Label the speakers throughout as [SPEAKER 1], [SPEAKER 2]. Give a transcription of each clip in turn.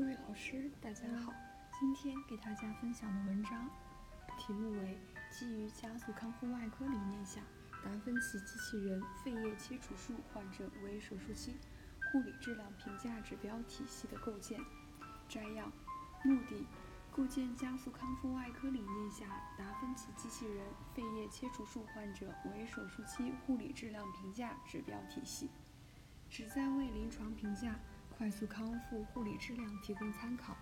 [SPEAKER 1] 各位老师，大家好。今天给大家分享的文章题目为《基于加速康复外科理念下，达芬奇机器人肺叶切除术患者为手术期护理质量评价指标体系的构建》。摘要：目的，构建加速康复外科理念下达芬奇机器人肺叶切除术患者为手术期护理质量评价指标体系，旨在为临床评价。快速康复护理质量提供参考。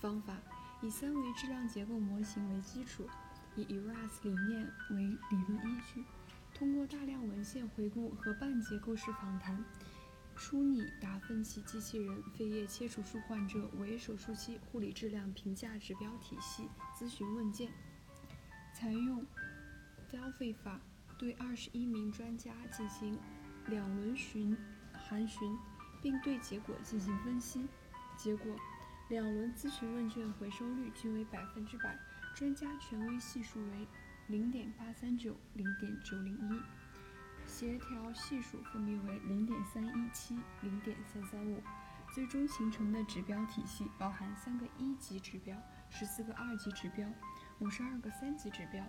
[SPEAKER 1] 方法以三维质量结构模型为基础，以 ERAS 理念为理论依据，通过大量文献回顾和半结构式访谈，梳拟达芬奇机器人肺叶切除术患者为手术期护理质量评价指标体系咨询问卷。采用 Delphi 法，对二十一名专家进行两轮询函询。并对结果进行分析，结果两轮咨询问卷回收率均为百分之百，专家权威系数为零点八三九、零点九零一，协调系数分别为零点三一七、零点三三五。最终形成的指标体系包含三个一级指标、十四个二级指标、五十二个三级指标。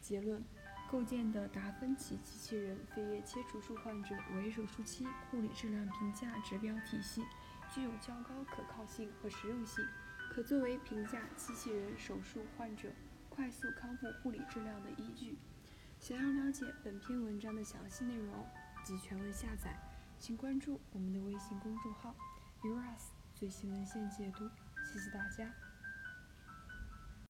[SPEAKER 1] 结论。构建的达芬奇机器人肺叶切除术患者为手术期护理质量评价指标体系具有较高可靠性和实用性，可作为评价机器人手术患者快速康复护理质量的依据。想要了解本篇文章的详细内容及全文下载，请关注我们的微信公众号 “uras 最新文献解读”。谢谢大家。